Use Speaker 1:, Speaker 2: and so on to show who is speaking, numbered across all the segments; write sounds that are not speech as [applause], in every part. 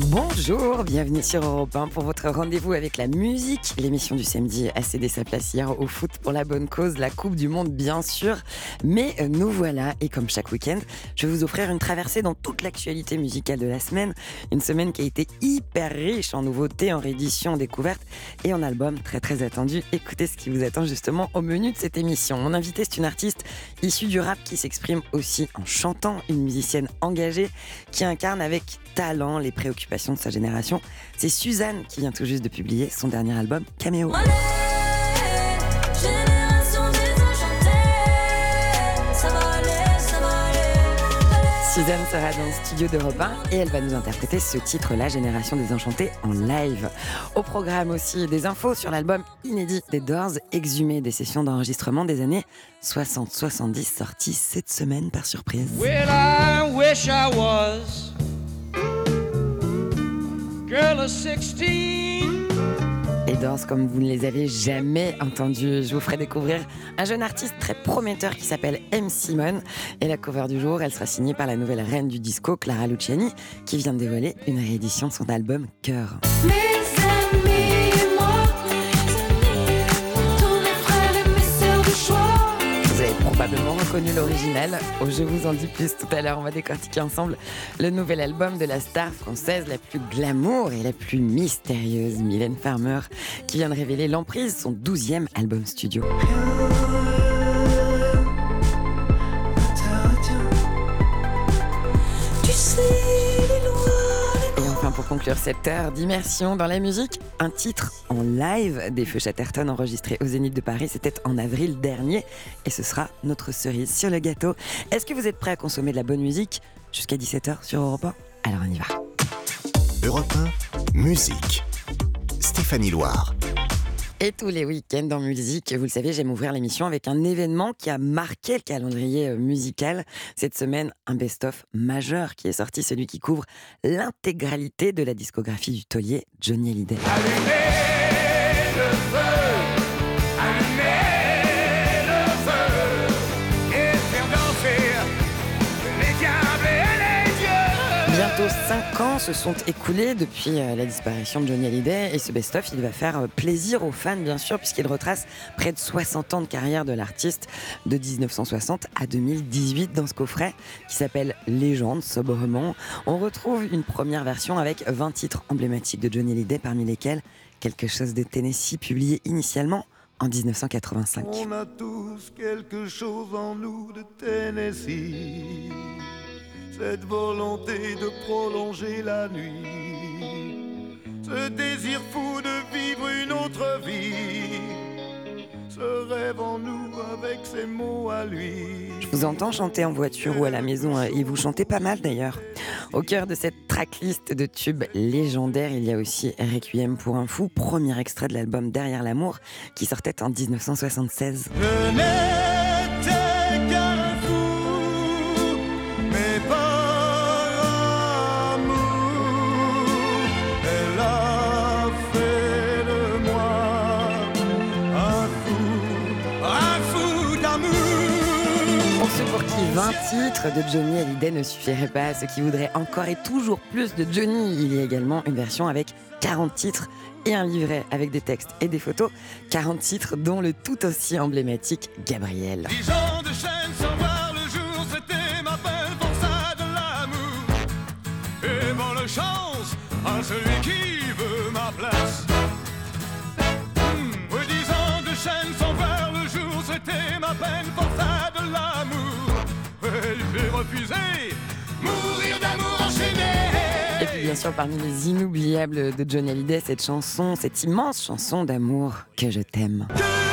Speaker 1: Bonjour, bienvenue sur Europe 1 pour votre rendez-vous avec la musique. L'émission du samedi a cédé sa place hier au foot pour la bonne cause, la Coupe du Monde bien sûr. Mais euh, nous voilà, et comme chaque week-end, je vais vous offrir une traversée dans toute l'actualité musicale de la semaine. Une semaine qui a été hyper riche en nouveautés, en rééditions, en découvertes et en albums très très attendus. Écoutez ce qui vous attend justement au menu de cette émission. Mon invité, c'est une artiste issue du rap qui s'exprime aussi en chantant, une musicienne engagée qui incarne avec talent les préoccupations de sa génération. C'est Suzanne qui vient tout juste de publier son dernier album, Caméo. Suzanne sera dans le studio d'Europe 1 et elle va nous interpréter ce titre La Génération des Enchantés en live. Au programme aussi des infos sur l'album inédit des Doors, exhumé des sessions d'enregistrement des années 60-70 sorties cette semaine par surprise.
Speaker 2: Well, I wish I was girl of 16.
Speaker 1: Les Doors, comme vous ne les avez jamais entendus, je vous ferai découvrir un jeune artiste très prometteur qui s'appelle M. Simon. Et la cover du jour, elle sera signée par la nouvelle reine du disco, Clara Luciani, qui vient de dévoiler une réédition de son album Cœur. Probablement reconnu l'original. Oh, je vous en dis plus tout à l'heure. On va décortiquer ensemble le nouvel album de la star française la plus glamour et la plus mystérieuse, Mylène Farmer, qui vient de révéler l'emprise, son 12e album studio. Conclure cette heure d'immersion dans la musique, un titre en live des Feux Chatterton enregistré au Zénith de Paris. C'était en avril dernier et ce sera notre cerise sur le gâteau. Est-ce que vous êtes prêts à consommer de la bonne musique jusqu'à 17h sur Europe 1 Alors on y va.
Speaker 3: Europe 1, musique. Stéphanie Loire.
Speaker 1: Et tous les week-ends en musique, vous le savez, j'aime ouvrir l'émission avec un événement qui a marqué le calendrier euh, musical. Cette semaine, un best-of majeur qui est sorti, celui qui couvre l'intégralité de la discographie du taulier Johnny Hallyday.
Speaker 2: Allumez le feu, allumez le feu, et faire danser les diables et les dieux.
Speaker 1: Bientôt 5 ans se sont écoulés depuis euh, la disparition de Johnny Hallyday et ce best-of, il va faire euh, plaisir aux fans bien sûr puisqu'il retrace près de 60 ans de carrière de l'artiste de 1960 à 2018 dans ce coffret qui s'appelle Légende sobrement. On retrouve une première version avec 20 titres emblématiques de Johnny Hallyday parmi lesquels Quelque chose de Tennessee publié initialement en 1985.
Speaker 4: On a tous quelque chose en nous de Tennessee. Cette volonté de prolonger la nuit. Ce désir fou de vivre une autre vie. Ce rêve en nous avec ses mots à lui.
Speaker 1: Je vous entends chanter en voiture ou à la maison, hein, et vous chantez pas mal d'ailleurs. Au cœur de cette tracklist de tubes légendaires, il y a aussi Requiem pour un fou, premier extrait de l'album Derrière l'amour, qui sortait en 1976.
Speaker 4: Je
Speaker 1: 20 titres de Johnny Hallyday ne suffiraient pas, ceux qui voudraient encore et toujours plus de Johnny, il y a également une version avec 40 titres et un livret avec des textes et des photos. 40 titres dont le tout aussi emblématique Gabriel.
Speaker 4: Chance à celui qui veut ma place. Hmm, refusé mourir d'amour enchaîné.
Speaker 1: Et puis bien sûr parmi les inoubliables de Johnny Hallyday, cette chanson, cette immense chanson d'amour que je t'aime.
Speaker 4: Que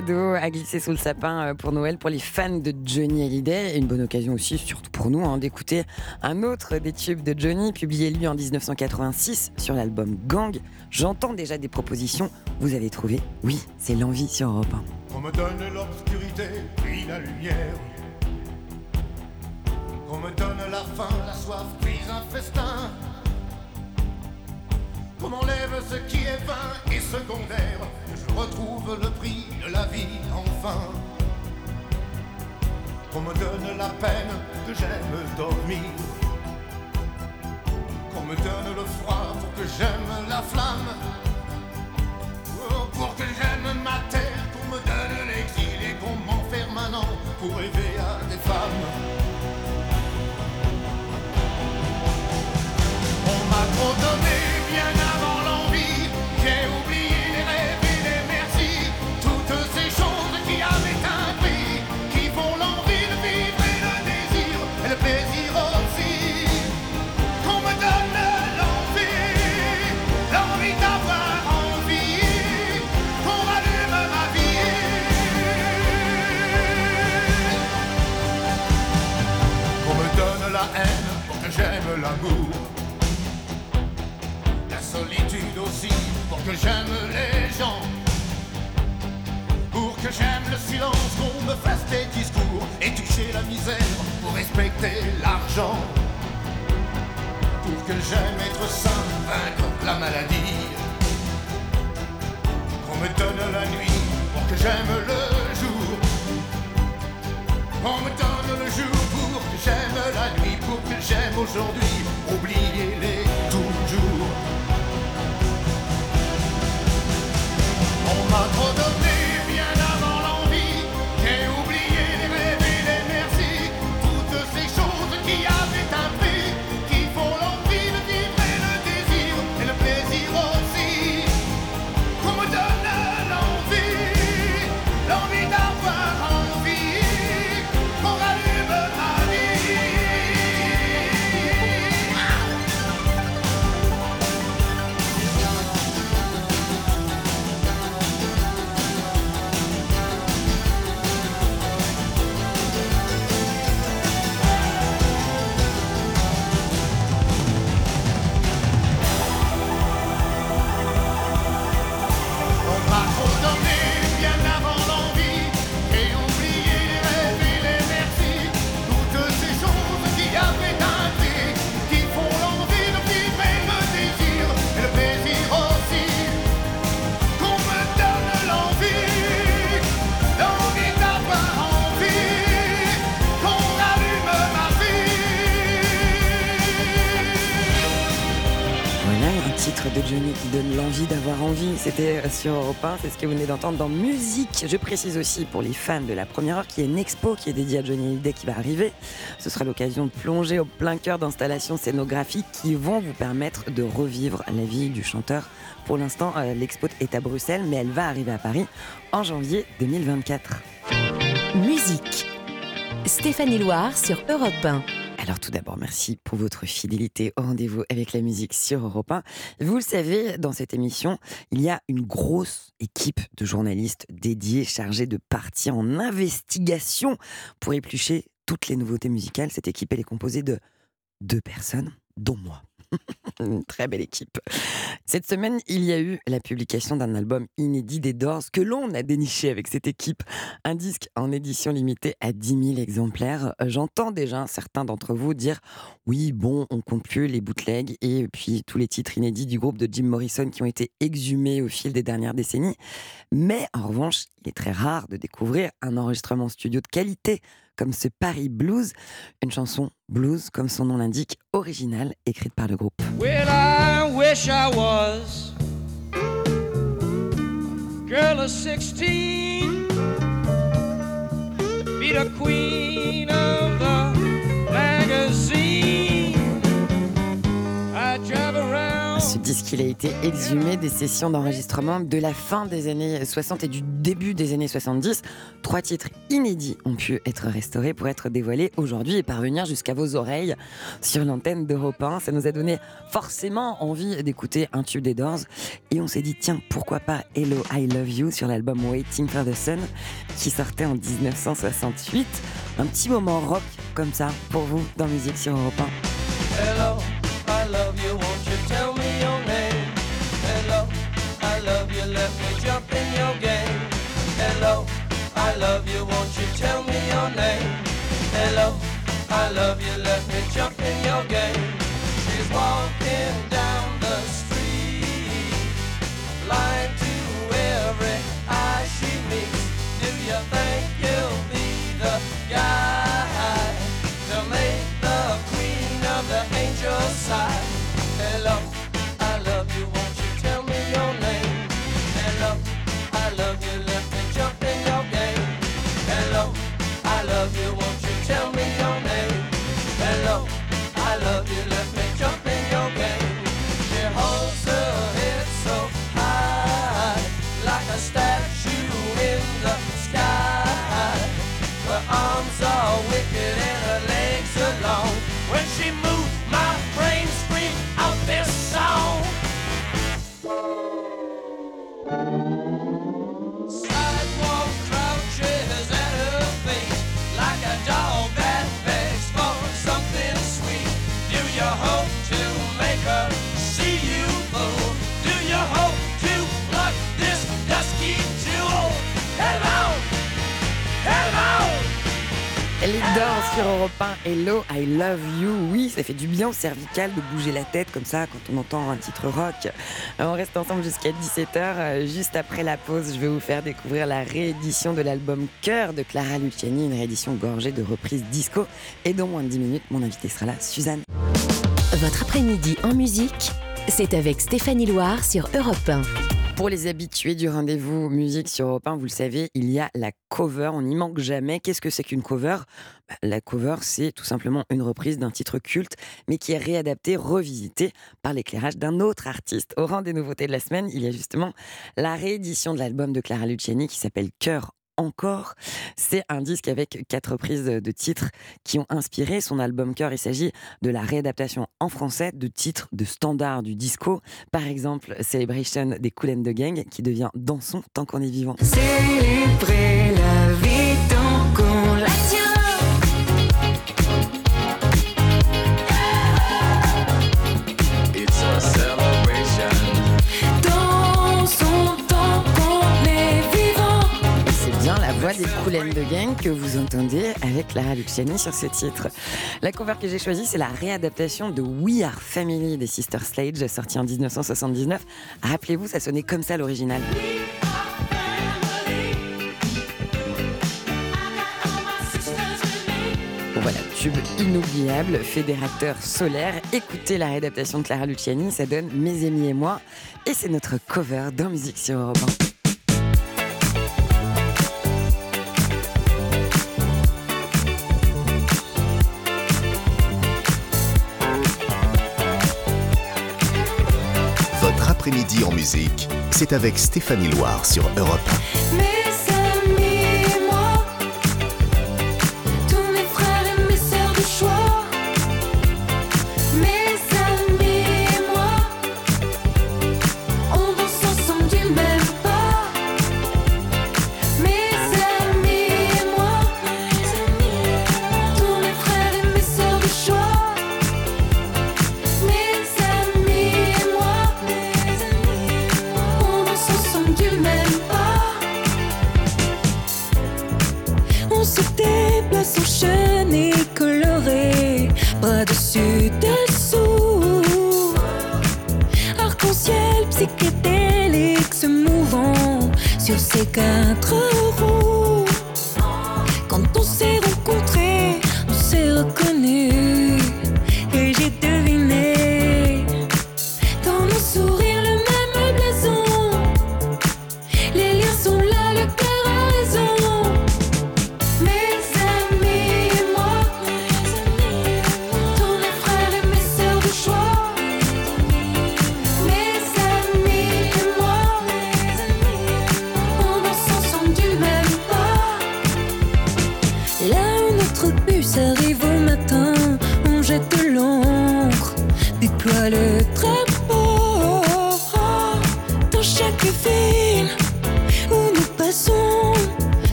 Speaker 1: cadeau à glisser sous le sapin euh, pour Noël pour les fans de Johnny Hallyday. Et une bonne occasion aussi, surtout pour nous, hein, d'écouter un autre des tubes de Johnny, publié lui en 1986 sur l'album Gang. J'entends déjà des propositions. Vous avez trouvé Oui, c'est l'envie sur Europe 1.
Speaker 4: On me donne l'obscurité, puis la lumière.
Speaker 2: Qu'on me donne la faim, la soif, puis un festin. Qu'on m'enlève ce qui est vain et secondaire. Je retrouve le prix de la vie enfin. Qu'on me donne la peine, que j'aime dormir. Qu'on me donne le froid pour que j'aime la flamme. Oh, pour que j'aime ma terre, qu'on me donne l'exil et qu'on m'enferme an pour rêver
Speaker 1: C'était sur Europe 1, c'est ce que vous venez d'entendre dans Musique. Je précise aussi pour les fans de la première heure qu'il y a une expo qui est dédiée à Johnny Hallyday qui va arriver. Ce sera l'occasion de plonger au plein cœur d'installations scénographiques qui vont vous permettre de revivre la vie du chanteur. Pour l'instant, euh, l'expo est à Bruxelles, mais elle va arriver à Paris en janvier 2024.
Speaker 5: Musique. Stéphanie Loire sur Europe 1.
Speaker 1: Alors tout d'abord, merci pour votre fidélité au rendez-vous avec la musique sur Europe 1. Vous le savez, dans cette émission, il y a une grosse équipe de journalistes dédiés, chargés de partir en investigation pour éplucher toutes les nouveautés musicales. Cette équipe, elle est composée de deux personnes, dont moi. Une très belle équipe. Cette semaine, il y a eu la publication d'un album inédit des Doors que l'on a déniché avec cette équipe. Un disque en édition limitée à 10 000 exemplaires. J'entends déjà certains d'entre vous dire oui, bon, on compte plus les bootlegs et puis tous les titres inédits du groupe de Jim Morrison qui ont été exhumés au fil des dernières décennies. Mais en revanche, il est très rare de découvrir un enregistrement studio de qualité comme ce Paris Blues, une chanson blues, comme son nom l'indique, originale, écrite par le groupe.
Speaker 6: Well, I wish I was girl of 16, be the queen of the
Speaker 1: Ce disque, a été exhumé des sessions d'enregistrement de la fin des années 60 et du début des années 70. Trois titres inédits ont pu être restaurés pour être dévoilés aujourd'hui et parvenir jusqu'à vos oreilles sur l'antenne d'Europe 1. Ça nous a donné forcément envie d'écouter un tube des Doors. Et on s'est dit, tiens, pourquoi pas Hello, I Love You sur l'album Waiting for the Sun qui sortait en 1968. Un petit moment rock comme ça pour vous dans Musique sur Europe 1.
Speaker 6: Hello, I love you, won't you tell me your name? Hello, I love you, let me jump in your game.
Speaker 7: She's walking down the street, blind Hello, I love you.
Speaker 1: Oui, ça fait du bien au cervical de bouger la tête comme ça quand on entend un titre rock. On reste ensemble jusqu'à 17h. Juste après la pause, je vais vous faire découvrir la réédition de l'album Cœur de Clara Luciani, une réédition gorgée de reprises disco. Et dans moins de 10 minutes, mon invité sera là, Suzanne.
Speaker 5: Votre après-midi en musique, c'est avec Stéphanie Loire sur Europe 1.
Speaker 1: Pour les habitués du rendez-vous musique sur Europe 1, vous le savez, il y a la cover, on n'y manque jamais. Qu'est-ce que c'est qu'une cover? Bah, La cover, c'est tout simplement une reprise d'un titre culte, mais qui est réadapté, revisité par l'éclairage d'un autre artiste. Au rang des nouveautés de la semaine, il y a justement la réédition de l'album de Clara Luciani qui s'appelle Cœur encore. C'est un disque avec quatre reprises de titres qui ont inspiré son album Cœur. Il s'agit de la réadaptation en français de titres de standards du disco. Par exemple, Celebration des Cool and the Gang qui devient Dansons tant qu'on est vivant.
Speaker 8: Célébrer
Speaker 1: Cool and the Gang que vous entendez avec Clara Luciani sur ce titre. La cover que j'ai choisie, c'est la réadaptation de We Are Family des Sister Sledge, sortie en 1979. Rappelez-vous, ça sonnait comme ça l'original. Bon voilà, tube inoubliable, fédérateur solaire. Écoutez la réadaptation de Clara Luciani, ça donne Mes amis et moi. Et c'est notre cover dans Musique sur Europe
Speaker 3: après-midi en musique, c'est avec Stéphanie Loire sur Europe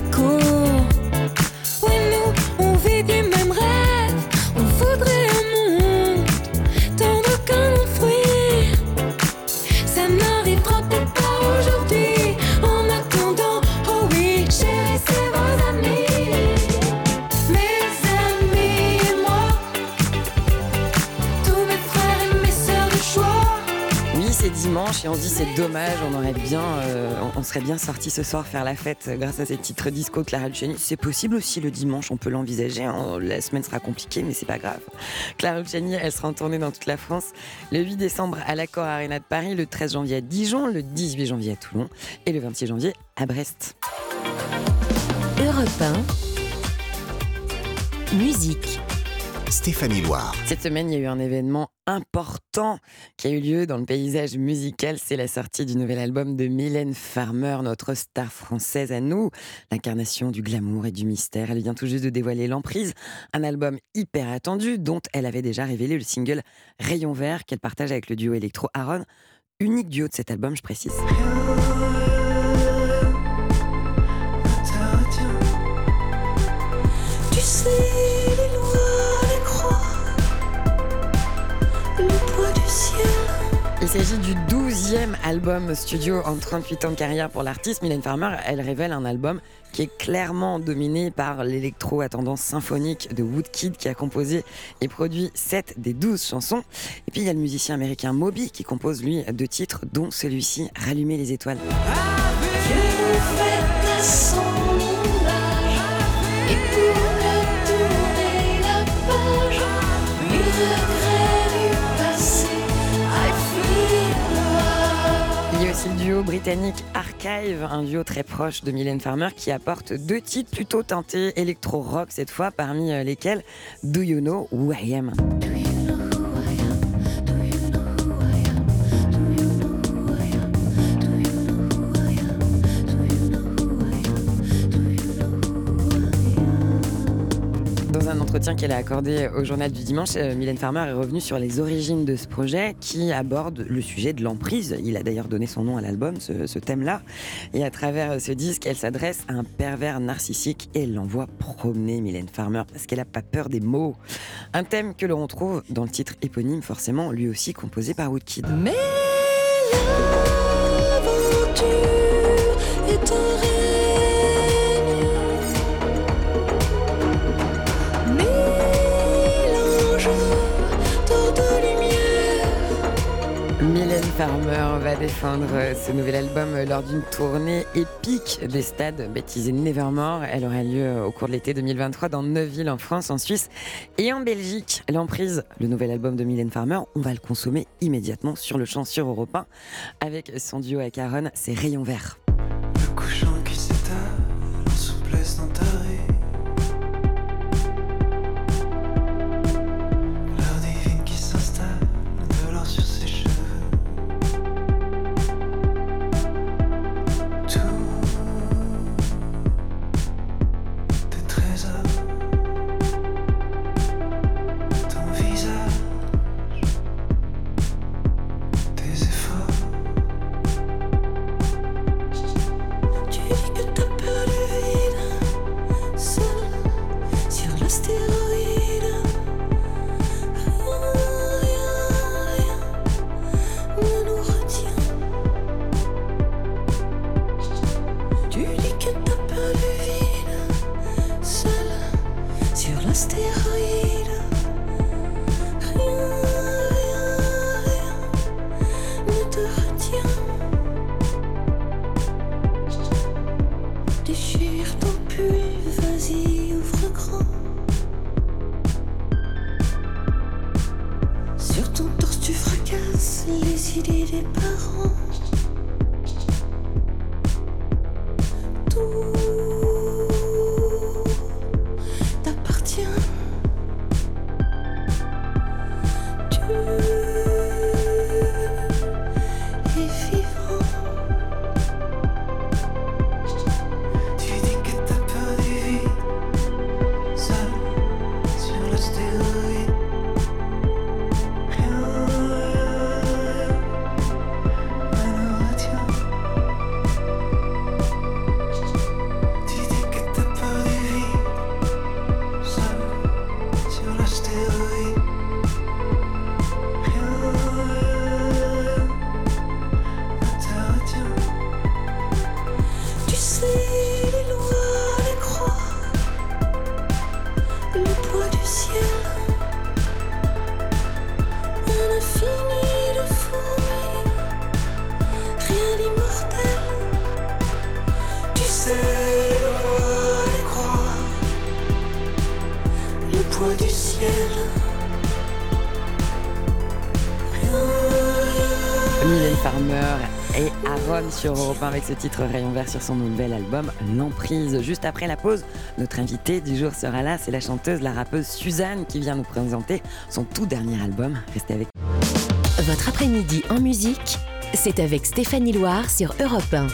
Speaker 8: traîne notre
Speaker 1: bien sorti ce soir faire la fête euh, grâce à ces titres disco Clara Luciani. C'est possible aussi le dimanche, on peut l'envisager. hein. La semaine sera compliquée, mais c'est pas grave. Clara Luciani, elle sera en tournée dans toute la France le 8 décembre à l'Accor Arena de Paris, le 13 janvier à Dijon, le 18 janvier à Toulon et le 26 janvier à Brest.
Speaker 5: Europe 1. Musique.
Speaker 9: Stéphanie Loire.
Speaker 1: Cette semaine, il y a eu un événement important qui a eu lieu dans le paysage musical. C'est la sortie du nouvel album de Mylène Farmer, notre star française à nous, l'incarnation du glamour et du mystère. Elle vient tout juste de dévoiler L'Emprise, un album hyper attendu dont elle avait déjà révélé le single Rayon Vert qu'elle partage avec le duo électro Aaron. Unique duo de cet album, je précise.
Speaker 3: Tu sais,
Speaker 1: Il s'agit du 12e album studio en 38 ans de carrière pour l'artiste. Mylène Farmer, elle révèle un album qui est clairement dominé par l'électro à tendance symphonique de Woodkid qui a composé et produit 7 des 12 chansons. Et puis il y a le musicien américain Moby qui compose lui deux titres dont celui-ci Rallumer les étoiles. Duo britannique Archive, un duo très proche de Mylène Farmer qui apporte deux titres plutôt teintés électro-rock cette fois, parmi euh, lesquels Do You Know Who I Am? Qu'elle a accordé au journal du dimanche, euh, Mylène Farmer est revenue sur les origines de ce projet qui aborde le sujet de l'emprise. Il a d'ailleurs donné son nom à l'album, ce, ce thème-là. Et à travers ce disque, elle s'adresse à un pervers narcissique et l'envoie promener Mylène Farmer parce qu'elle n'a pas peur des mots. Un thème que l'on retrouve dans le titre éponyme, forcément, lui aussi composé par Woodkid.
Speaker 3: Mais
Speaker 1: Mylène Farmer va défendre ce nouvel album lors d'une tournée épique des stades baptisés Nevermore. Elle aura lieu au cours de l'été 2023 dans neuf villes en France, en Suisse et en Belgique. L'emprise, le nouvel album de Mylène Farmer, on va le consommer immédiatement sur le champ sur Europe 1 avec son duo avec Aaron, c'est Rayon Vert.
Speaker 10: Le couchant qui s'étale en souplesse dans ta
Speaker 3: fracasses les idées des parents.
Speaker 10: Sur
Speaker 1: Europe 1 avec ce titre Rayon Vert sur son nouvel album L'Emprise. Juste après la pause, notre invitée du jour sera là, c'est la chanteuse, la rappeuse Suzanne qui vient nous présenter son tout dernier album. Restez avec
Speaker 5: Votre après-midi en musique, c'est avec Stéphanie Loire sur Europe 1.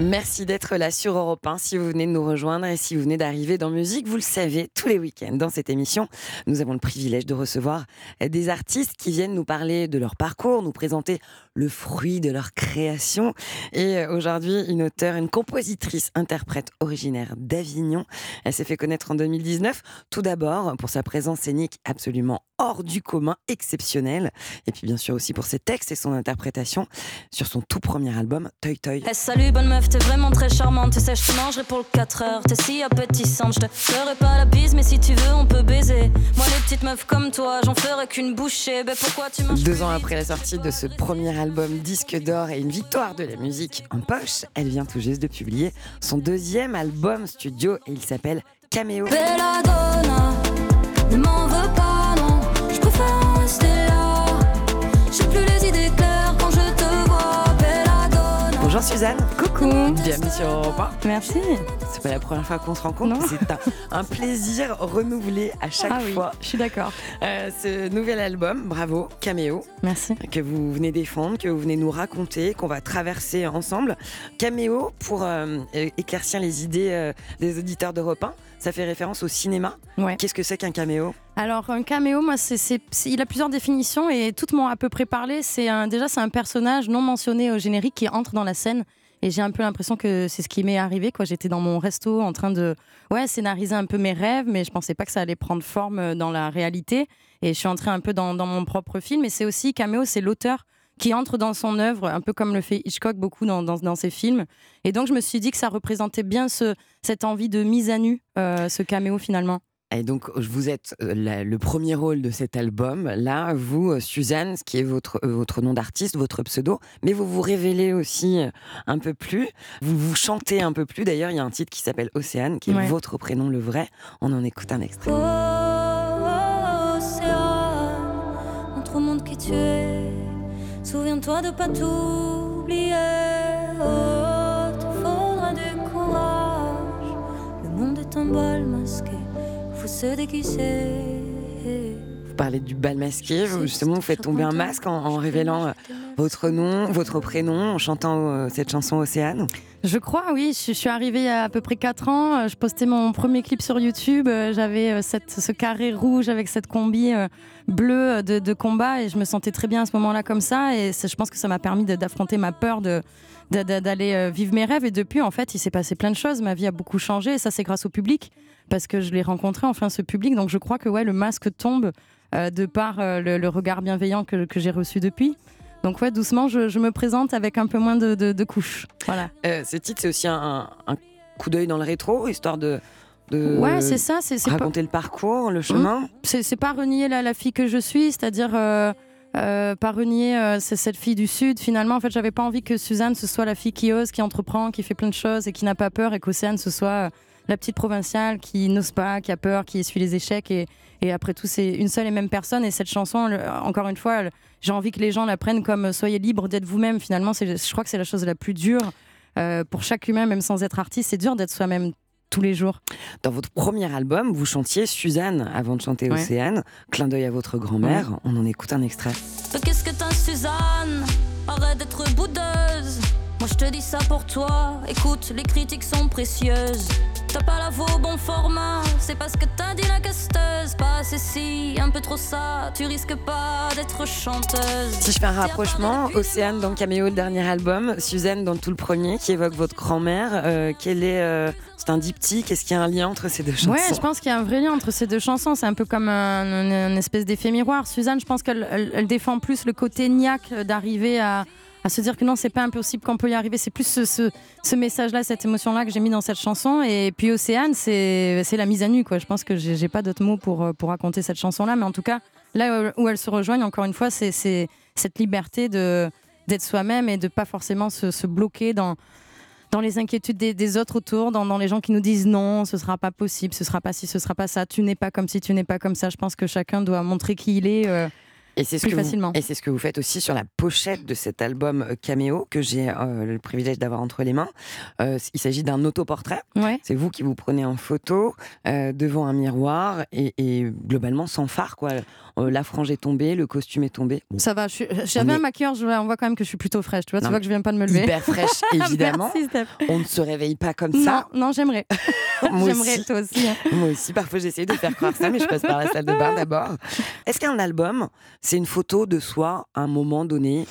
Speaker 1: Merci d'être là sur Europe 1. Si vous venez de nous rejoindre et si vous venez d'arriver dans Musique, vous le savez, tous les week-ends dans cette émission, nous avons le privilège de recevoir des artistes qui viennent nous parler de leur parcours, nous présenter le fruit de leur création. Et aujourd'hui, une auteure, une compositrice, interprète originaire d'Avignon. Elle s'est fait connaître en 2019, tout d'abord pour sa présence scénique absolument hors du commun, exceptionnelle. Et puis bien sûr aussi pour ses textes et son interprétation sur son tout premier album, Toy Toy.
Speaker 11: Eh, salut bonne meuf, t'es vraiment très charmante. Tu sais, je te mangerai pour le 4 heures. T'es si appétissante, je te ferai pas la bise, mais si tu veux, on peut baiser. Moi, les petites meufs comme toi, j'en ferai qu'une bouchée. Ben pourquoi tu manges
Speaker 1: Deux ans après la sortie de ce premier album disque d'or et une victoire de la musique en poche, elle vient tout juste de publier son deuxième album studio et il s'appelle Cameo. Bonjour Suzanne.
Speaker 12: Coucou.
Speaker 1: Bienvenue sur Europe 1.
Speaker 12: Merci.
Speaker 1: C'est pas la première fois qu'on se rencontre, c'est un, un plaisir renouvelé à chaque
Speaker 12: ah oui,
Speaker 1: fois.
Speaker 12: je suis d'accord.
Speaker 1: Euh, ce nouvel album, bravo, Cameo,
Speaker 12: Merci.
Speaker 1: que vous venez défendre, que vous venez nous raconter, qu'on va traverser ensemble. Caméo, pour euh, éclaircir les idées euh, des auditeurs d'Europe 1, ça fait référence au cinéma.
Speaker 12: Ouais.
Speaker 1: Qu'est-ce que c'est qu'un caméo
Speaker 12: Alors un caméo, moi, il a plusieurs définitions et toutes m'ont à peu près parlé. C'est déjà c'est un personnage non mentionné au générique qui entre dans la scène. Et j'ai un peu l'impression que c'est ce qui m'est arrivé. J'étais dans mon resto en train de scénariser un peu mes rêves, mais je pensais pas que ça allait prendre forme euh, dans la réalité. Et je suis entrée un peu dans, mon propre film. Et c'est aussi, caméo, c'est l'auteur qui entre dans son œuvre, un peu comme le fait Hitchcock beaucoup dans, ses films. Et donc je me suis dit que ça représentait bien ce, cette envie de mise à nu, euh, ce caméo finalement.
Speaker 1: Et donc, vous êtes euh, la- le premier rôle de cet album. Là, vous, euh, Suzanne, ce qui est votre, euh, votre nom d'artiste, votre pseudo, mais vous vous révélez aussi un peu plus. Vous vous chantez un peu plus. D'ailleurs, il y a un titre qui s'appelle Océane, qui est
Speaker 12: Ouais.
Speaker 1: votre prénom, le vrai. On en écoute un extrait.
Speaker 11: Oh, océan, montre au monde qui tu es. Souviens-toi de pas tout oublier. Oh, te faudra du courage. Le monde est un bal masqué. Faut se déguiser.
Speaker 1: Vous parlez du bal masqué. Vous, justement, vous faites tomber un masque en, en révélant euh, votre nom, votre prénom, en chantant euh, cette chanson Océane.
Speaker 12: Je crois, oui. Je, je suis arrivée il y a à peu près 4 ans. Euh, Je postais mon premier clip sur YouTube. J'avais ce carré rouge avec cette combi bleue de, de combat et je me sentais très bien à ce moment-là comme ça. Et je pense que ça m'a permis d'affronter ma peur de de- de- d'aller vivre mes rêves et depuis en fait il s'est passé plein de choses ma vie a beaucoup changé et ça c'est grâce au public parce que je l'ai rencontré enfin ce public donc je crois que ouais le masque tombe euh, de par euh, le, le regard bienveillant que, que j'ai reçu depuis donc ouais doucement je, je me présente avec un peu moins de, de- de couches voilà
Speaker 1: Euh, ce titre, c'est aussi un, un coup d'œil dans le rétro, histoire de,
Speaker 12: Ouais, c'est ça. C'est c'est pas,
Speaker 1: raconter le parcours, le chemin.
Speaker 12: c'est c'est pas renier la, la fille que je suis, c'est-à-dire euh, euh, pas renier euh, cette fille du Sud. Finalement, en fait, j'avais pas envie que Suzanne ce soit la fille qui ose, qui entreprend, qui fait plein de choses et qui n'a pas peur, et qu'Océane ce soit la petite provinciale qui n'ose pas, qui a peur, qui essuie les échecs. Et, et après tout, c'est une seule et même personne. Et cette chanson, le- encore une fois, j'ai envie que les gens la prennent comme euh, soyez libre d'être vous-même. Finalement, c'est- je crois que c'est la chose la plus dure. euh, pour chaque humain, même sans être artiste, c'est dur d'être soi-même tous les jours.
Speaker 1: Dans votre premier album, vous chantiez Suzanne avant de chanter
Speaker 12: Ouais.
Speaker 1: Océane. Clin d'œil à votre grand-mère. On en écoute un extrait.
Speaker 11: Qu'est-ce que t'as, Suzanne? Arrête d'être boudeuse. Moi, je te dis ça pour toi. Écoute, les critiques sont précieuses. T'as pas la voix au bon format. C'est parce que t'as dit la casteuse. Pas assez si, un peu trop ça. Tu risques pas d'être chanteuse.
Speaker 1: Si je fais un rapprochement, Océane dans le caméo, le dernier album, Suzanne dans tout le premier, qui évoque votre grand-mère. euh, quel est, euh, c'est un diptyque. Est-ce qu'il y a un lien entre ces deux chansons
Speaker 12: Ouais, je pense qu'il y a un vrai lien entre ces deux chansons. C'est un peu comme un, un- une espèce d'effet miroir. Suzanne, je pense qu'elle elle- elle défend plus le côté niaque d'arriver à, à se dire que non, c'est pas impossible qu'on peut y arriver. C'est plus ce, ce- message-là, cette émotion-là que j'ai mis dans cette chanson. Et puis Océane, c'est la mise à nu. Quoi. Je pense que j'ai pas d'autres mots pour, euh, pour raconter cette chanson-là. Mais en tout cas, là où elles se rejoignent, encore une fois, c'est cette liberté d'être soi-même et de pas forcément se, bloquer dans dans les inquiétudes des, des autres autour, dans, dans les gens qui nous disent non, ce sera pas possible, ce sera pas ci, ce sera pas ça, tu n'es pas comme si, tu n'es pas comme ça. Je pense que chacun doit montrer qui il est. euh,
Speaker 1: Et c'est ce
Speaker 12: Plus
Speaker 1: que
Speaker 12: facilement.
Speaker 1: Vous, et c'est ce que vous faites aussi sur la pochette de cet album euh, Caméo que j'ai euh, le privilège d'avoir entre les mains. Euh, il s'agit d'un autoportrait.
Speaker 12: Ouais.
Speaker 1: C'est vous qui vous prenez en photo euh, devant un miroir et, et globalement sans phare quoi. La frange est tombée, le costume est tombé. Bon,
Speaker 12: Ça va, j'avais un
Speaker 1: est-
Speaker 12: maquilleur, je, on voit quand même que je suis plutôt fraîche. Tu vois, tu
Speaker 1: Non,
Speaker 12: vois que je viens pas de me lever.
Speaker 1: hyper fraîche [laughs] évidemment.
Speaker 12: Merci.
Speaker 1: On ne se réveille pas comme ça.
Speaker 12: non, j'aimerais. [laughs] [laughs]
Speaker 1: Moi
Speaker 12: j'aimerais, toi aussi. hein.
Speaker 1: Moi aussi, parfois j'essaie de faire croire ça, mais je passe par la salle de bain d'abord. Est-ce qu'un album, c'est une photo de soi à un moment donné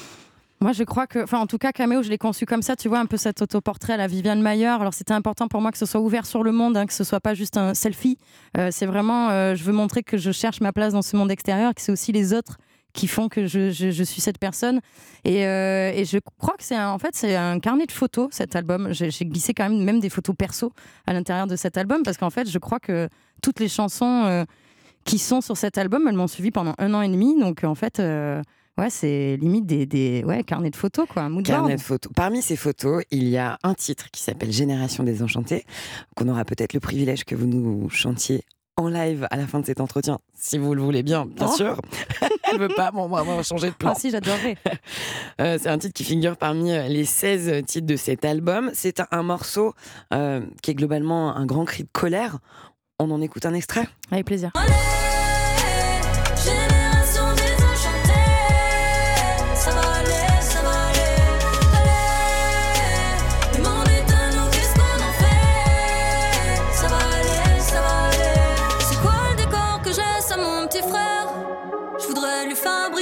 Speaker 12: Moi, je crois que, enfin, en tout cas, Caméo, je l'ai conçu comme ça. Tu vois, un peu cet autoportrait à la Viviane Mayer. Alors, c'était important pour moi que ce soit ouvert sur le monde, hein, que ce soit pas juste un selfie. Euh, c'est vraiment, euh, je veux montrer que je cherche ma place dans ce monde extérieur, que c'est aussi les autres qui font que je, suis cette personne. Et, euh, et je crois que c'est en fait c'est un carnet de photos cet album. J'ai glissé quand même même des photos perso à l'intérieur de cet album parce qu'en fait je crois que toutes les chansons qui sont sur cet album, elles m'ont suivi pendant un an et demi. Donc en fait, euh, ouais, c'est limite des, des ouais, carnets de photos, quoi, mood.
Speaker 1: Carnet de photos. Parmi ces photos, il y a un titre qui s'appelle Génération désenchantée, qu'on aura peut-être le privilège que vous nous chantiez en live à la fin de cet entretien, si vous le voulez bien, bien
Speaker 12: Oh.
Speaker 1: sûr. [laughs] Elle veut pas, bon, moi, va changer de plan.
Speaker 12: Ah si, j'adorerais. [laughs]
Speaker 1: Euh, c'est un titre qui figure parmi euh, les 16 titres de cet album. C'est un, un morceau euh, qui est globalement un grand cri de colère. On en écoute un extrait
Speaker 12: Avec plaisir.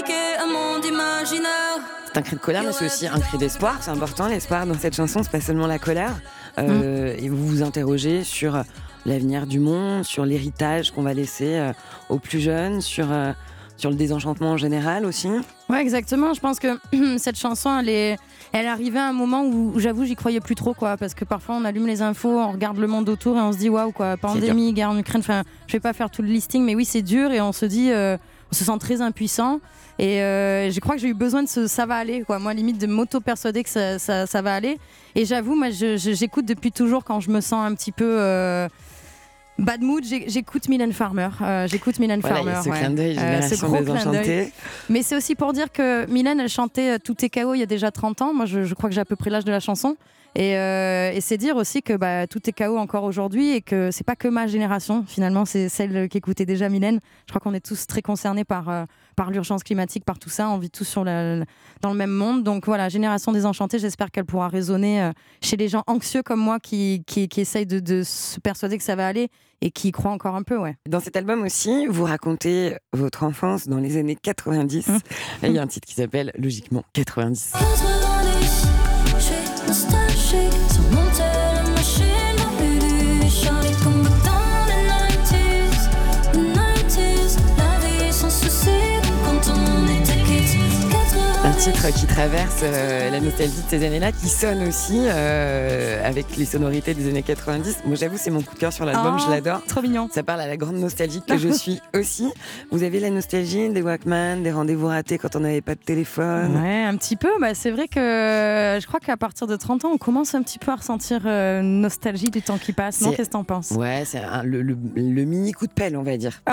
Speaker 11: C'est un monde imaginaire.
Speaker 1: C'est un cri de colère, mais c'est aussi un cri d'espoir. C'est important, l'espoir dans cette chanson, c'est pas seulement la colère. Euh, Et vous vous interrogez sur l'avenir du monde, sur l'héritage qu'on va laisser euh, aux plus jeunes, sur, euh, sur le désenchantement en général aussi.
Speaker 12: Ouais, exactement. Je pense que [clears throat] cette chanson, elle est, elle arrivait à un moment où, où j'avoue, j'y croyais plus trop, quoi. Parce que parfois, on allume les infos, on regarde le monde autour et on se dit, waouh, quoi, pandémie, guerre en Ukraine. Enfin, je vais pas faire tout le listing, mais oui, c'est dur et on se dit, euh, on se sent très impuissant. Et euh, je crois que j'ai eu besoin de ce ça va aller, quoi. Moi, limite, de m'auto-persuader que ça, ça, ça va aller. Et j'avoue, moi, j'écoute depuis toujours quand je me sens un petit peu. euh, Bad mood, j'écoute Mylène Farmer. Euh, j'écoute Mylène
Speaker 1: Voilà, y
Speaker 12: Farmer.
Speaker 1: a ce
Speaker 12: ouais.
Speaker 1: clin d'œil,
Speaker 12: Euh, ce
Speaker 1: Génération
Speaker 12: gros clin d'œil.
Speaker 1: désenchantée.
Speaker 12: Mais c'est aussi pour dire que Mylène, elle chantait euh, Tout est chaos il y a déjà 30 ans. Moi, je, je crois que j'ai à peu près l'âge de la chanson. Et, euh, et c'est dire aussi que bah, tout est chaos encore aujourd'hui et que c'est pas que ma génération, finalement, c'est celle qui écoutait déjà Mylène. Je crois qu'on est tous très concernés par, euh, par l'urgence climatique, par tout ça. On vit tous sur la- dans le même monde. Donc voilà, Génération désenchantée, j'espère qu'elle pourra résonner euh, chez les gens anxieux comme moi qui, qui, qui essayent de, de se persuader que ça va aller et qui y croient encore un peu. Ouais.
Speaker 1: Dans cet album aussi, vous racontez votre enfance dans les années 90.
Speaker 12: Hum.
Speaker 1: Et Il y a un titre qui s'appelle logiquement 90. Titre qui traverse euh, la nostalgie de ces années-là, qui sonne aussi euh, avec les sonorités des années 90. Moi, j'avoue, c'est mon coup de cœur sur l'album,
Speaker 12: Oh,
Speaker 1: je l'adore.
Speaker 12: Trop mignon.
Speaker 1: Ça parle à la grande nostalgie que je [laughs] suis aussi. Vous avez la nostalgie des Walkman, des rendez-vous ratés quand on n'avait pas de téléphone.
Speaker 12: Ouais, un petit peu. Bah, c'est vrai que je crois qu'à partir de 30 ans, on commence un petit peu à ressentir euh, nostalgie du temps qui passe. Non, qu'est-ce que t'en penses?
Speaker 1: Ouais, c'est le, le- le mini coup de pelle, on va dire. [laughs]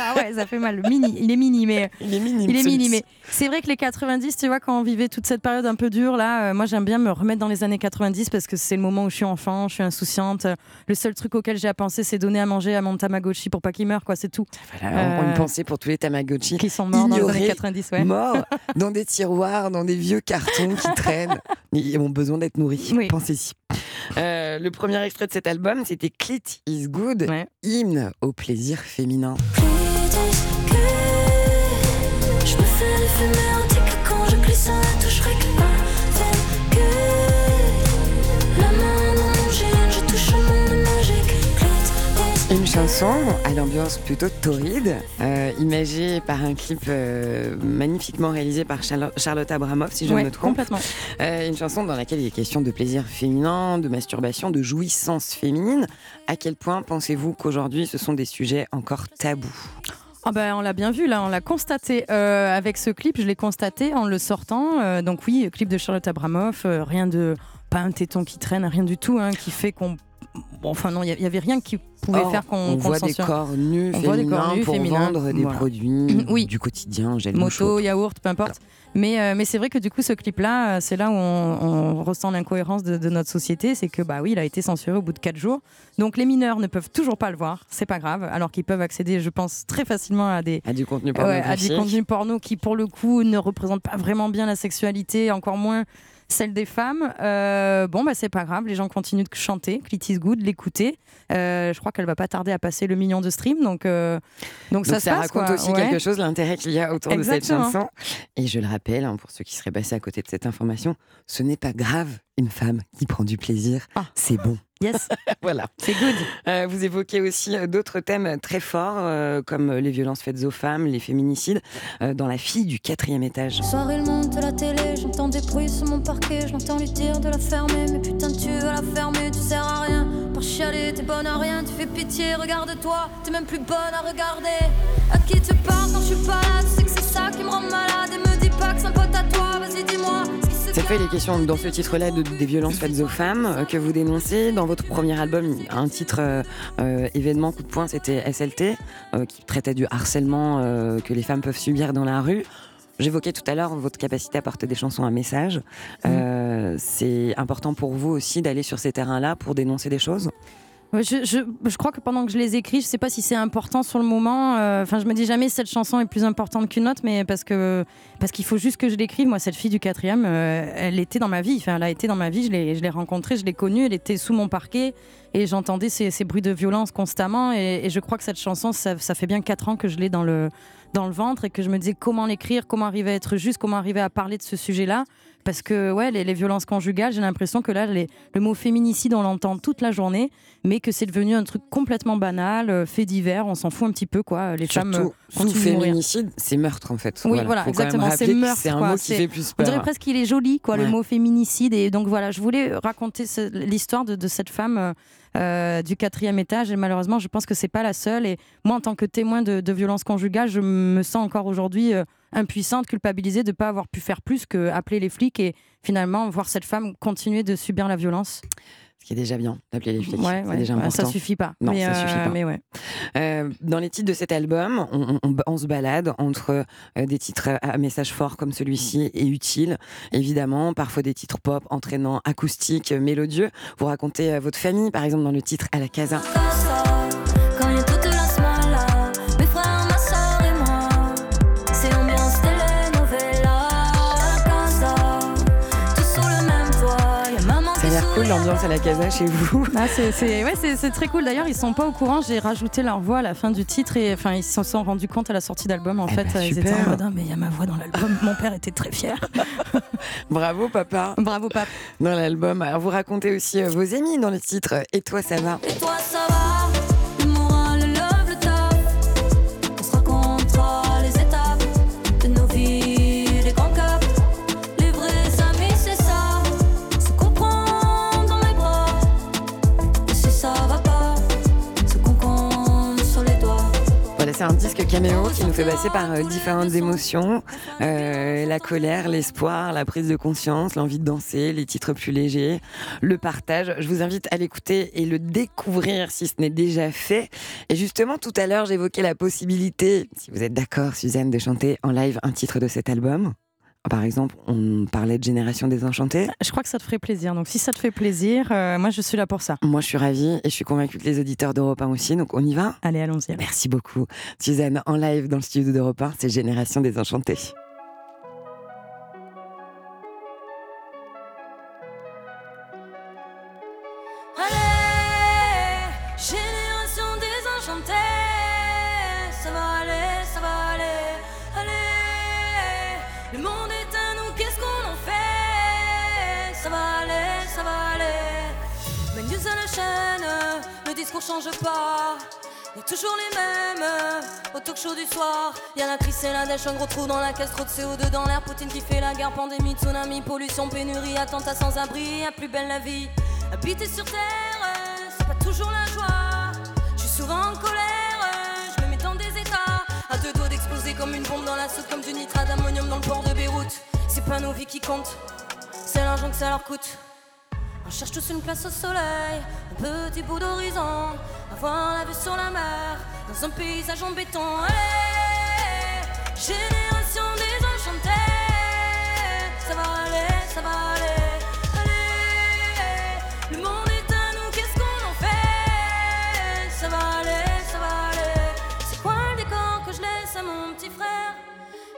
Speaker 12: Ah ouais, ça fait mal. Le mini, il est mini, mais
Speaker 1: Il est mini.
Speaker 12: il est mini. Mais c'est vrai que les 90, tu vois, quand on vivait toute cette période un peu dure, là, euh, moi j'aime bien me remettre dans les années 90 parce que c'est le moment où je suis enfant, je suis insouciante. Le seul truc auquel j'ai à penser, c'est donner à manger à mon Tamagotchi pour pas qu'il meure, quoi. C'est tout.
Speaker 1: Voilà, on-
Speaker 12: Euh,
Speaker 1: Une pensée pour tous les Tamagotchi
Speaker 12: Qui sont morts dans les années 90, ouais.
Speaker 1: morts [laughs] dans des tiroirs, dans des vieux cartons qui traînent. Ils ont besoin d'être nourris.
Speaker 12: Oui.
Speaker 1: Pensez-y. Euh, le premier extrait de cet album, c'était Clit is Good,
Speaker 12: Ouais.
Speaker 1: hymne au plaisir féminin.
Speaker 11: Je me fais des que La main dans mon je touche au monde magique.
Speaker 1: Une chanson à l'ambiance plutôt torride, euh, imagée par un clip euh, magnifiquement réalisé par Charlo- Charlotte Abramoff, si je
Speaker 12: Ouais,
Speaker 1: ne me trompe.
Speaker 12: complètement.
Speaker 1: Euh, une chanson dans laquelle il est question de plaisir féminin, de masturbation, de jouissance féminine. À quel point pensez-vous qu'aujourd'hui ce sont des sujets encore tabous?
Speaker 12: Ah ben, on l'a bien vu là, on l'a constaté euh, avec ce clip, je l'ai constaté en le sortant. Euh, donc oui, clip de Charlotte Abramoff, euh, rien de pas un téton qui traîne, rien du tout, hein, qui fait qu'on. Bon, enfin non, il y, avait rien qui pouvait
Speaker 1: Or,
Speaker 12: faire qu'on
Speaker 1: on voit des corps nus
Speaker 12: On voit des
Speaker 1: féminins
Speaker 12: corps nus
Speaker 1: pour
Speaker 12: féminins,
Speaker 1: vendre des
Speaker 12: voilà.
Speaker 1: produits [clears throat]
Speaker 12: Oui.
Speaker 1: du quotidien, gel
Speaker 12: Moto, yaourt, peu importe. Mais, euh, mais c'est vrai que du coup, ce clip-là, euh, c'est là où on, on ressent l'incohérence de, de notre société. C'est que, bah oui, il a été censuré au bout de 4 jours. Donc les mineurs ne peuvent toujours pas le voir. C'est pas grave. Alors qu'ils peuvent accéder, je pense, très facilement à des,
Speaker 1: À du contenu
Speaker 12: Ouais, à des contenus porno qui, pour le coup, ne représentent pas vraiment bien la sexualité, encore moins celle des femmes. Euh, bon, bah, c'est pas grave, les gens continuent de chanter, Clit is good, l'écouter. Euh, je crois qu'elle va pas tarder à passer le million de streams, donc, euh, donc,
Speaker 1: Donc
Speaker 12: ça,
Speaker 1: ça,
Speaker 12: se
Speaker 1: raconte aussi
Speaker 12: Ouais.
Speaker 1: quelque chose, l'intérêt qu'il y a autour de cette chanson. Et je le rappelle, hein, pour ceux qui seraient passés à côté de cette information, ce n'est pas grave une femme qui prend du plaisir.
Speaker 12: Ah.
Speaker 1: C'est bon.
Speaker 12: Yes, [laughs]
Speaker 1: Voilà.
Speaker 12: c'est good.
Speaker 1: Euh, vous évoquez aussi euh, d'autres thèmes très forts, euh, comme les violences faites aux femmes, les féminicides, euh, dans La fille du quatrième étage.
Speaker 11: Soir, il monte à la télé, j'entends des bruits sur mon parquet, je l'entends lui dire de la fermer, mais putain, tu veux la fermer, tu sers à rien. Par chialer, t'es bonne à rien, tu fais pitié, regarde-toi, t'es même plus bonne à regarder. À qui tu parles quand je suis pas là, tu sais que c'est ça qui me rend malade, et me dis pas que c'est un pote à toi, vas-y, dis-moi.
Speaker 1: Cette fois, il est question dans ce titre-là de, des violences faites aux femmes euh, que vous dénoncez. Dans votre premier album, un titre euh, euh, événement coup de poing, c'était SLT, qui traitait du harcèlement que les femmes peuvent subir dans la rue. J'évoquais tout à l'heure votre capacité à porter des chansons à message. Euh, c'est important pour vous aussi d'aller sur ces terrains-là pour dénoncer des choses?
Speaker 12: Je, crois que pendant que je les écris, je sais pas si c'est important sur le moment. euh, Enfin, je me dis jamais cette chanson est plus importante qu'une autre, mais parce que parce qu'il faut juste que je l'écrive. Moi, cette fille du quatrième, euh, elle était dans ma vie. Enfin, elle a été dans ma vie. Je l'ai, je l'ai rencontrée, je l'ai connue. Elle était sous mon parquet et j'entendais ces, ces bruits de violence constamment. Et, et je crois que cette chanson, ça, ça fait bien quatre ans que je l'ai dans le dans le ventre et que je me disais comment l'écrire, comment arriver à être juste, comment arriver à parler de ce sujet-là. Parce que ouais, les, les violences conjugales, j'ai l'impression que là, les- le mot féminicide, on l'entend toute la journée, mais que c'est devenu un truc complètement banal, euh, fait divers, on s'en fout un petit peu, quoi. Les femmes
Speaker 1: Surtout,
Speaker 12: euh, de mourir.
Speaker 1: féminicide, c'est meurtre en fait.
Speaker 12: Oui, voilà, exactement, c'est meurtre,
Speaker 1: C'est un
Speaker 12: quoi.
Speaker 1: mot qui fait plus
Speaker 12: On
Speaker 1: peur.
Speaker 12: dirait presque qu'il est joli, quoi,
Speaker 1: Ouais.
Speaker 12: le mot féminicide. Et donc voilà, je voulais raconter l'histoire de, de cette femme euh, euh, du quatrième étage. Et malheureusement, je pense que c'est pas la seule. Et moi, en tant que témoin de, de violences conjugales, je me sens encore aujourd'hui euh, impuissante, culpabilisée de ne pas avoir pu faire plus que appeler les flics et finalement voir cette femme continuer de subir la violence.
Speaker 1: Ce qui est déjà bien d'appeler les flics.
Speaker 12: Ouais,
Speaker 1: c'est
Speaker 12: ouais,
Speaker 1: déjà
Speaker 12: ouais,
Speaker 1: important.
Speaker 12: ça suffit pas.
Speaker 1: Non,
Speaker 12: mais,
Speaker 1: ça
Speaker 12: euh,
Speaker 1: suffit pas.
Speaker 12: Mais.
Speaker 1: Euh, dans les titres de cet album, on, on- on se balade entre euh, des titres à message fort comme celui-ci et utile, évidemment, parfois des titres pop entraînants, acoustiques, euh, mélodieux. Vous racontez euh, votre famille, par exemple, dans le titre À la casa. L'ambiance à la casa chez vous.
Speaker 12: Ah, c'est ouais, très cool. D'ailleurs, ils sont pas au courant. J'ai rajouté leur voix à la fin du titre et enfin, ils se sont rendus compte à la sortie d'album. En
Speaker 1: Eh
Speaker 12: fait,
Speaker 1: ben,
Speaker 12: ils
Speaker 1: super.
Speaker 12: étaient en mode Ah, mais il y a ma voix dans l'album. Mon père était très fier. [laughs]
Speaker 1: Bravo papa
Speaker 12: Bravo, papa.
Speaker 1: dans l'album. Alors vous racontez aussi euh, vos amis dans le titre Et toi ça va
Speaker 11: Et toi ça va c'est
Speaker 1: un disque caméo qui nous fait passer par euh, différentes émotions, euh, la colère, l'espoir, la prise de conscience, l'envie de danser, les titres plus légers, le partage. Je vous invite à l'écouter et le découvrir si ce n'est déjà fait. Et justement, tout à l'heure, j'évoquais la possibilité, si vous êtes d'accord, Suzanne, de chanter en live un titre de cet album. Par exemple, on parlait de Génération désenchantée.
Speaker 12: Je crois que ça te ferait plaisir. Donc, si ça te fait plaisir, euh, moi, je suis là pour ça.
Speaker 1: Moi, je suis ravie et je suis convaincue que les auditeurs d'Europe 1 aussi. Donc, on y va?
Speaker 12: Allez, allons-y.
Speaker 1: Merci beaucoup. Suzanne, en live dans le studio d'Europe 1, c'est Génération désenchantée.
Speaker 11: Discours change pas. Y a toujours les mêmes au talk show du soir. Y a la crise et la dèche, un gros dans la caisse, trop de CO2 dans l'air. Poutine qui fait la guerre, pandémie, tsunami, pollution, pénurie, attentat sans abri. Y'a plus belle la vie. Habiter sur terre, c'est pas toujours la joie. Je suis souvent en colère, je me mets dans des états. À deux doigts d'exploser comme une bombe dans la soupe, comme du nitrate d'ammonium dans le port de Beyrouth. C'est pas nos vies qui comptent, c'est l'argent que ça leur coûte. On cherche tous une place au soleil, un petit bout d'horizon, avoir la vue sur la mer, dans un paysage en béton. Allez, génération désenchantée, ça va aller, ça va aller. Allez, le monde est à nous, qu'est-ce qu'on en fait? Ça va aller, ça va aller. C'est quoi le décor que je laisse à mon petit frère?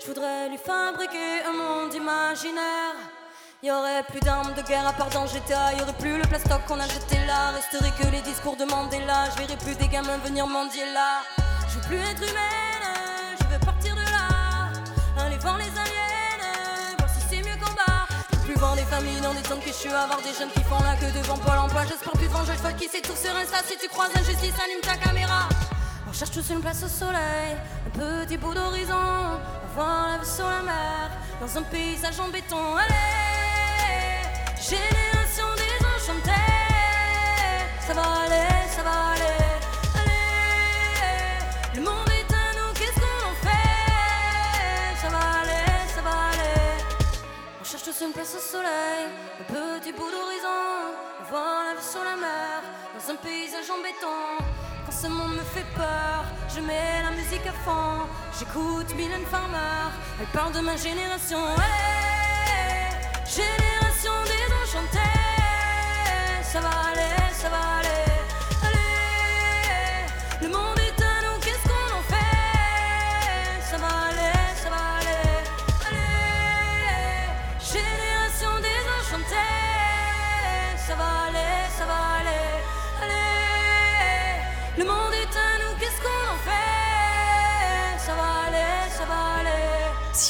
Speaker 11: Je voudrais lui fabriquer un monde imaginaire. Y aurait plus d'armes de guerre à part dans GTA. Y aurait plus le plastoc qu'on a jeté là. Resterait que les discours de Mandela. Je verrai plus des gamins venir mendier là. Je veux plus être humaine, je veux partir de là. Aller voir les aliens, voir si c'est mieux qu'en bas. Plus voir des familles dans des temps que je suis avoir des jeunes qui font la queue devant Pôle emploi. J'espère plus devant, je fuck qui tout sur Insta. Si tu croises injustice, allume ta caméra. On cherche tous une place au soleil, un petit bout d'horizon. Avoir la vue la mer, dans un paysage en béton. Allez, génération désenchantée. Ça va aller, ça va aller. Allez, le monde est à nous, qu'est-ce qu'on en fait? Ça va aller, ça va aller. On cherche tous une place au soleil, un petit bout d'horizon. Voir la vue sur la mer, dans un paysage en béton. Quand ce monde me fait peur, je mets la musique à fond. J'écoute Mylène Farmer, elle parle de ma génération.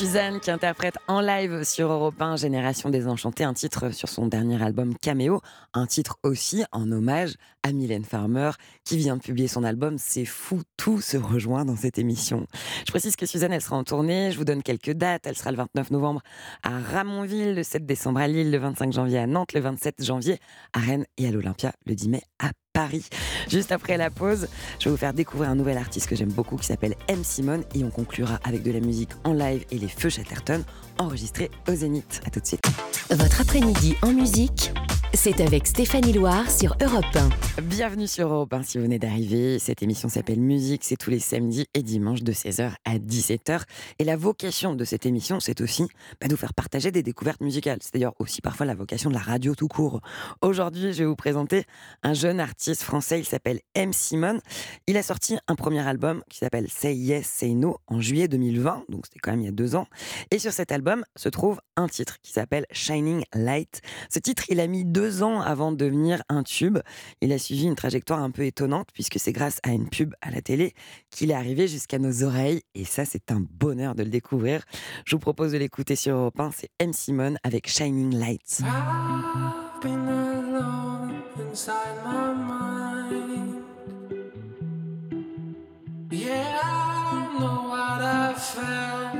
Speaker 1: Suzanne qui interprète en live sur Europe 1 Génération Désenchantée, un titre sur son dernier album Caméo, un titre aussi en hommage à Mylène Farmer qui vient de publier son album C'est fou, tout se rejoint dans cette émission. Je précise que Suzanne, elle sera en tournée, je vous donne quelques dates, elle sera le 29 novembre à Ramonville, le 7 décembre à Lille, le 25 janvier à Nantes, le 27 janvier à Rennes et à l'Olympia le 10 mai à Juste après la pause, je vais vous faire découvrir un nouvel artiste que j'aime beaucoup qui s'appelle M. Simone et on conclura avec de la musique en live et les feux Chatterton enregistrés au Zénith. À tout de suite.
Speaker 5: Votre après-midi en musique, c'est avec Stéphanie Loire sur Europe 1.
Speaker 1: Bienvenue sur Europe 1 si vous venez d'arriver. Cette émission s'appelle Musique, c'est tous les samedis et dimanches de 16h à 17h. Et la vocation de cette émission, c'est aussi bah, de vous faire partager des découvertes musicales. C'est d'ailleurs aussi parfois la vocation de la radio tout court. Aujourd'hui, je vais vous présenter un jeune artiste français, il s'appelle M. Simon. Il a sorti un premier album qui s'appelle Say Yes, Say No en juillet 2020, donc c'était quand même il y a deux ans. Et sur cet album se trouve un titre qui s'appelle Shining Light. Ce titre, il a mis deux ans avant de devenir un tube. Il a suivi une trajectoire un peu étonnante puisque c'est grâce à une pub à la télé qu'il est arrivé jusqu'à nos oreilles. Et ça, c'est un bonheur de le découvrir. Je vous propose de l'écouter sur Europe 1. C'est M. Simon avec Shining Light.
Speaker 7: I've been alone inside my mind. Yeah, I know what I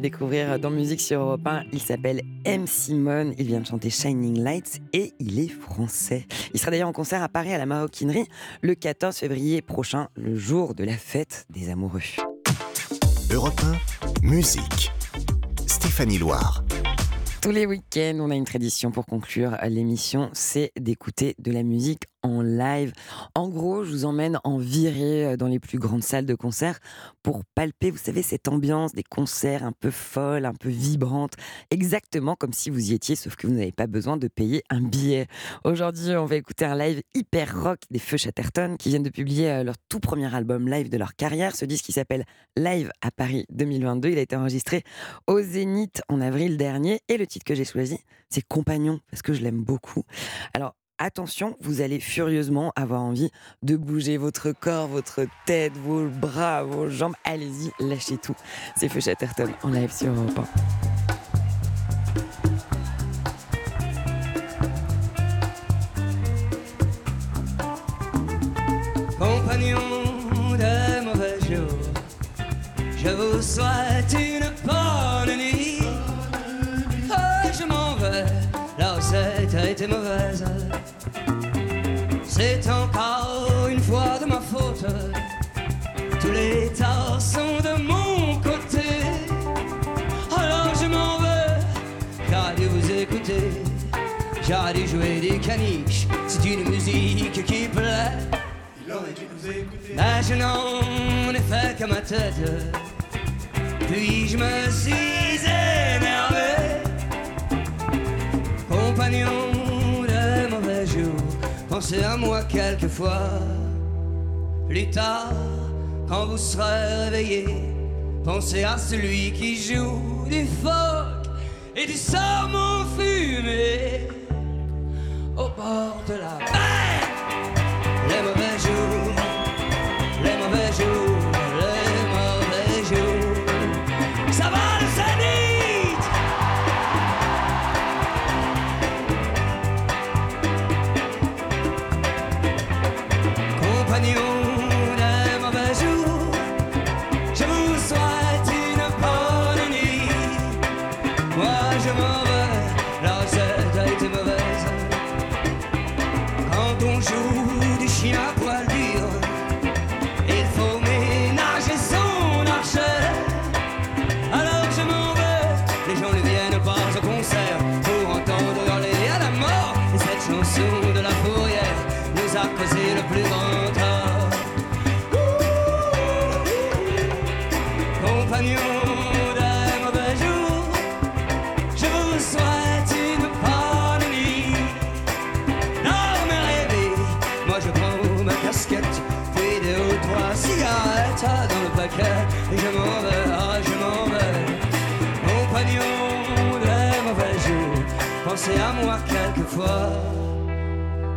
Speaker 1: découvrir dans Musique sur Europe 1. Il s'appelle M. Simon. Il vient de chanter Shining Lights et il est français. Il sera d'ailleurs en concert à Paris à la Maroquinerie le 14 février prochain, le jour de la fête des amoureux.
Speaker 3: Europe 1, musique. Stéphanie Loire.
Speaker 1: Tous les week-ends, on a une tradition pour conclure l'émission, c'est d'écouter de la musique en live. En gros, je vous emmène en virée dans les plus grandes salles de concert pour palper, vous savez, cette ambiance des concerts un peu folle, un peu vibrante, exactement comme si vous y étiez, sauf que vous n'avez pas besoin de payer un billet. Aujourd'hui, on va écouter un live hyper rock des Feux Chatterton qui viennent de publier euh, leur tout premier album live de leur carrière. Ce disque qui s'appelle Live à Paris 2022. Il a été enregistré au Zénith en avril dernier et le titre que j'ai choisi, c'est Compagnon parce que je l'aime beaucoup. Alors, attention, vous allez furieusement avoir envie de bouger votre corps, votre tête, vos bras, vos jambes. Allez-y, lâchez tout. C'est Feu Chatterton en live sur Europe 1.
Speaker 6: Compagnons de mauvais jours, je vous souhaite C'est encore une fois de ma faute. Tous les torts sont de mon côté. Alors je m'en vais, j'aurais dû vous écouter. J'aurais dû jouer des caniches, c'est une musique qui plaît. Mais je n'en ai fait que ma tête. Puis je me suis énervé. Compagnon pensez à moi quelquefois. Plus tard, quand vous serez réveillé, pensez à celui qui joue du phoque et du saumon fumé au bord de la mer. Les mauvais jours, les mauvais jours, you.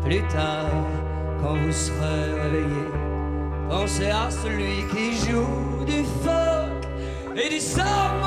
Speaker 6: Plus tard, quand vous serez réveillé, pensez à celui qui joue du phoque et du saumon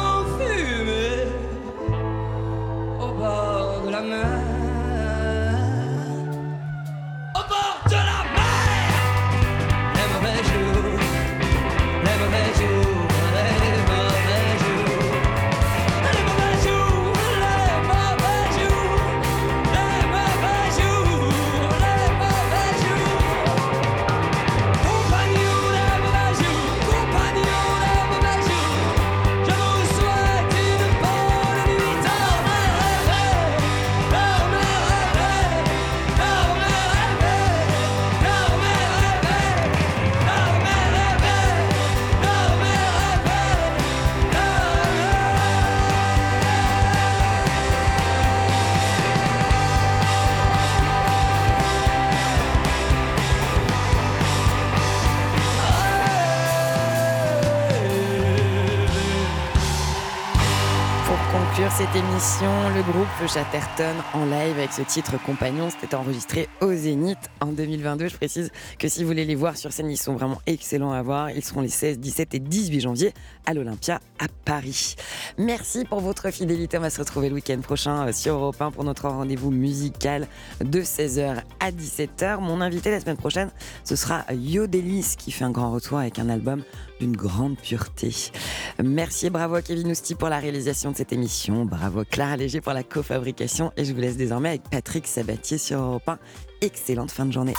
Speaker 1: le groupe Chatterton en live avec ce titre Compagnon, c'était enregistré au Zénith en 2022. Je précise que si vous voulez les voir sur scène, ils sont vraiment excellents à voir. Ils seront les 16, 17 et 18 janvier à l'Olympia à Paris. Merci pour votre fidélité. On va se retrouver le week-end prochain euh, sur Europe 1 pour notre rendez-vous musical de 16h à 17h. Mon invité la semaine prochaine, ce sera Yodelis qui fait un grand retour avec un album d'une grande pureté. Merci et bravo Kevin Ousti pour la réalisation de cette émission. Bravo Clara Léger pour la cofabrication. Et je vous laisse désormais avec Patrick Sabatier sur Europe 1. Excellente fin de journée.